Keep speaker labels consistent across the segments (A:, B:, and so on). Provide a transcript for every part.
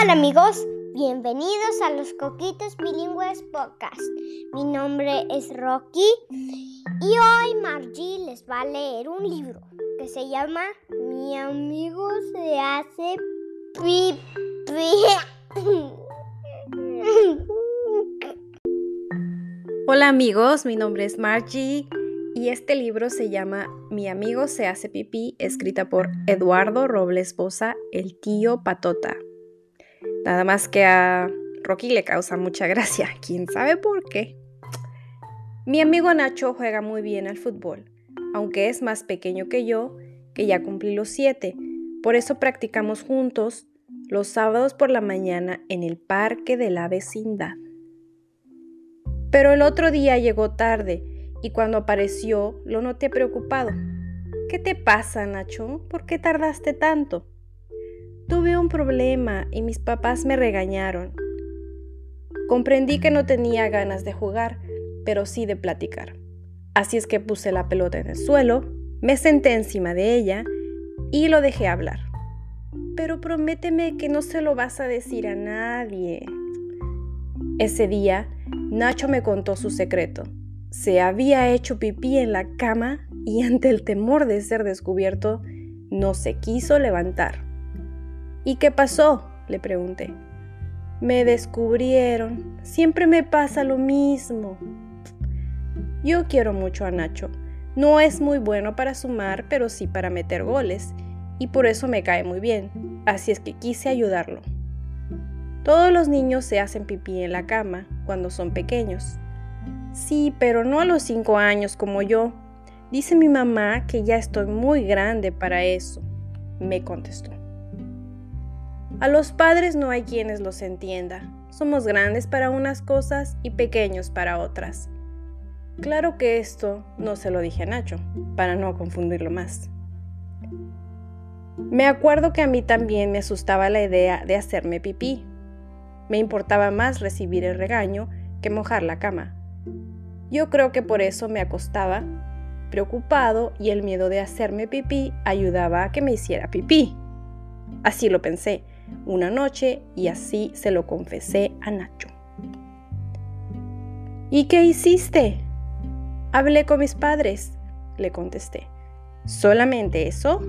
A: Hola amigos, bienvenidos a los Coquitos Bilingües Podcast. Mi nombre es Rocky y hoy Margie les va a leer un libro que se llama Mi amigo se hace pipi.
B: Hola amigos, mi nombre es Margie y este libro se llama Mi amigo se hace pipí, escrita por Eduardo Robles Bosa, el tío Patota. Nada más que a Rocky le causa mucha gracia, quién sabe por qué. Mi amigo Nacho juega muy bien al fútbol, aunque es más pequeño que yo, que ya cumplí los siete. Por eso practicamos juntos los sábados por la mañana en el parque de la vecindad. Pero el otro día llegó tarde y cuando apareció lo noté preocupado. ¿Qué te pasa, Nacho? ¿Por qué tardaste tanto? Tuve un problema y mis papás me regañaron. Comprendí que no tenía ganas de jugar, pero sí de platicar. Así es que puse la pelota en el suelo, me senté encima de ella y lo dejé hablar. Pero prométeme que no se lo vas a decir a nadie. Ese día Nacho me contó su secreto. Se había hecho pipí en la cama y ante el temor de ser descubierto, no se quiso levantar. ¿Y qué pasó? le pregunté. Me descubrieron. Siempre me pasa lo mismo. Yo quiero mucho a Nacho. No es muy bueno para sumar, pero sí para meter goles, y por eso me cae muy bien. Así es que quise ayudarlo. Todos los niños se hacen pipí en la cama cuando son pequeños. Sí, pero no a los cinco años como yo. Dice mi mamá que ya estoy muy grande para eso, me contestó. A los padres no hay quienes los entienda. Somos grandes para unas cosas y pequeños para otras. Claro que esto no se lo dije a Nacho, para no confundirlo más. Me acuerdo que a mí también me asustaba la idea de hacerme pipí, me importaba más recibir el regaño que mojar la cama. Yo creo que por eso me acostaba preocupado y el miedo de hacerme pipí ayudaba a que me hiciera pipí. Así lo pensé una noche y así se lo confesé a Nacho. ¿Y qué hiciste? Hablé con mis padres, le contesté. ¿Solamente eso?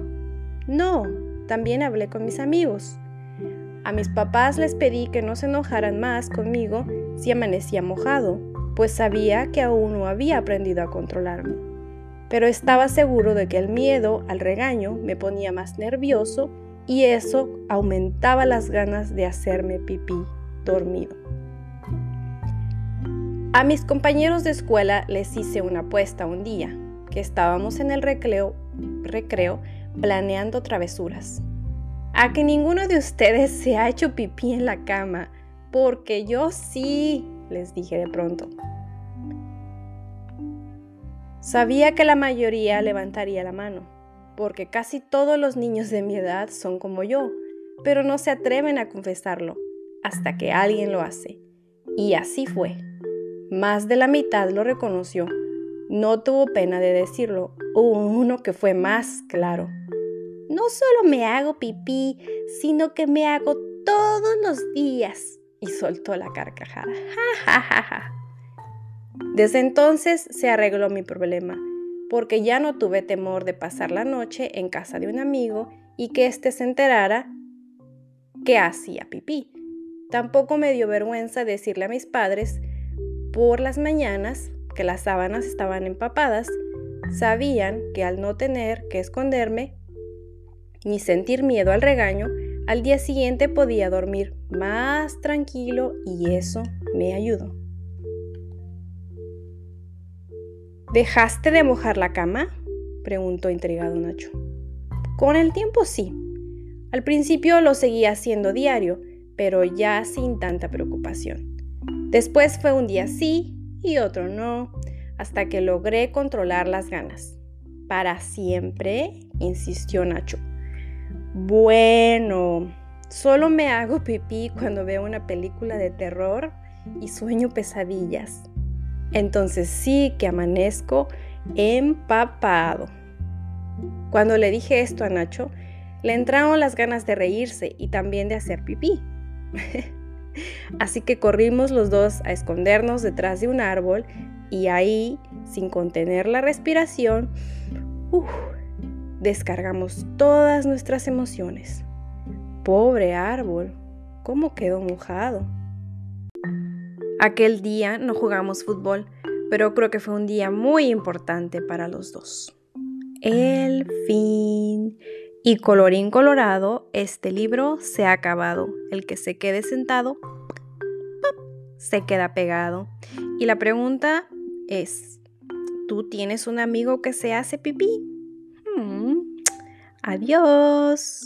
B: No, también hablé con mis amigos. A mis papás les pedí que no se enojaran más conmigo si amanecía mojado, pues sabía que aún no había aprendido a controlarme. Pero estaba seguro de que el miedo al regaño me ponía más nervioso y eso aumentaba las ganas de hacerme pipí dormido. A mis compañeros de escuela les hice una apuesta un día, que estábamos en el recreo, planeando travesuras a que ninguno de ustedes se ha hecho pipí en la cama, porque yo sí, les dije de pronto. Sabía que la mayoría levantaría la mano, porque casi todos los niños de mi edad son como yo, pero no se atreven a confesarlo hasta que alguien lo hace. Y así fue. Más de la mitad lo reconoció. No tuvo pena de decirlo. Hubo uno que fue más claro no solo me hago pipí, sino que me hago todos los días. Y soltó la carcajada. Desde entonces se arregló mi problema, porque ya no tuve temor de pasar la noche en casa de un amigo y que éste se enterara que hacía pipí. Tampoco me dio vergüenza decirle a mis padres por las mañanas que las sábanas estaban empapadas. Sabían que al no tener que esconderme, ni sentir miedo al regaño, al día siguiente podía dormir más tranquilo y eso me ayudó. ¿Dejaste de mojar la cama? preguntó intrigado Nacho. Con el tiempo sí. Al principio lo seguía haciendo diario, pero ya sin tanta preocupación. Después fue un día sí y otro no, hasta que logré controlar las ganas. ¿Para siempre? insistió Nacho. Bueno, solo me hago pipí cuando veo una película de terror y sueño pesadillas. Entonces sí que amanezco empapado. Cuando le dije esto a Nacho, le entraron las ganas de reírse y también de hacer pipí. Así que corrimos los dos a escondernos detrás de un árbol y ahí, sin contener la respiración, descargamos todas nuestras emociones. Pobre árbol, ¿cómo quedó mojado? Aquel día no jugamos fútbol, pero creo que fue un día muy importante para los dos. El fin. Y colorín colorado, este libro se ha acabado. El que se quede sentado, se queda pegado. Y la pregunta es, ¿tú tienes un amigo que se hace pipí? Mm, adiós.